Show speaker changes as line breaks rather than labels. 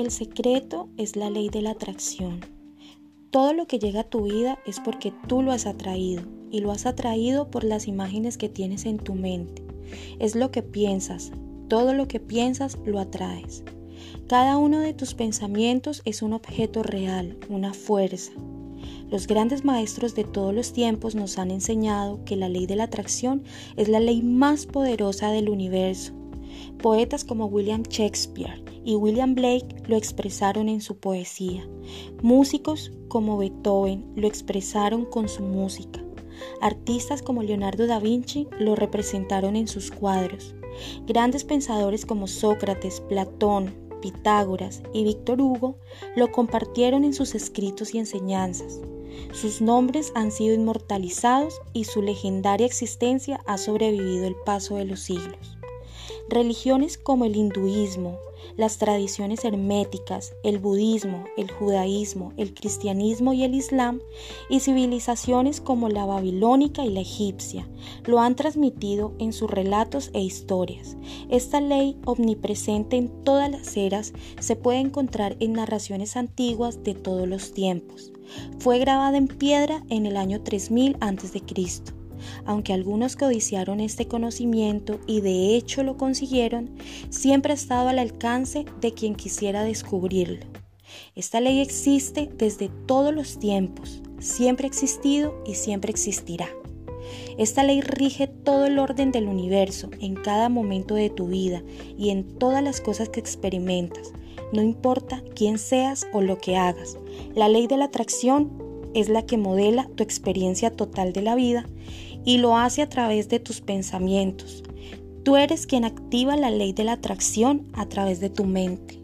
El secreto es la ley de la atracción. Todo lo que llega a tu vida es porque tú lo has atraído y lo has atraído por las imágenes que tienes en tu mente. Es lo que piensas, todo lo que piensas lo atraes. Cada uno de tus pensamientos es un objeto real, una fuerza. Los grandes maestros de todos los tiempos nos han enseñado que la ley de la atracción es la ley más poderosa del universo. Poetas como William Shakespeare y William Blake lo expresaron en su poesía. Músicos como Beethoven lo expresaron con su música. Artistas como Leonardo da Vinci lo representaron en sus cuadros. Grandes pensadores como Sócrates, Platón, Pitágoras y Víctor Hugo lo compartieron en sus escritos y enseñanzas. Sus nombres han sido inmortalizados y su legendaria existencia ha sobrevivido el paso de los siglos. Religiones como el hinduismo, las tradiciones herméticas, el budismo, el judaísmo, el cristianismo y el islam, y civilizaciones como la babilónica y la egipcia, lo han transmitido en sus relatos e historias. Esta ley, omnipresente en todas las eras, se puede encontrar en narraciones antiguas de todos los tiempos. Fue grabada en piedra en el año 3000 a.C aunque algunos codiciaron este conocimiento y de hecho lo consiguieron, siempre ha estado al alcance de quien quisiera descubrirlo. Esta ley existe desde todos los tiempos, siempre ha existido y siempre existirá. Esta ley rige todo el orden del universo en cada momento de tu vida y en todas las cosas que experimentas, no importa quién seas o lo que hagas. La ley de la atracción es la que modela tu experiencia total de la vida y lo hace a través de tus pensamientos. Tú eres quien activa la ley de la atracción a través de tu mente.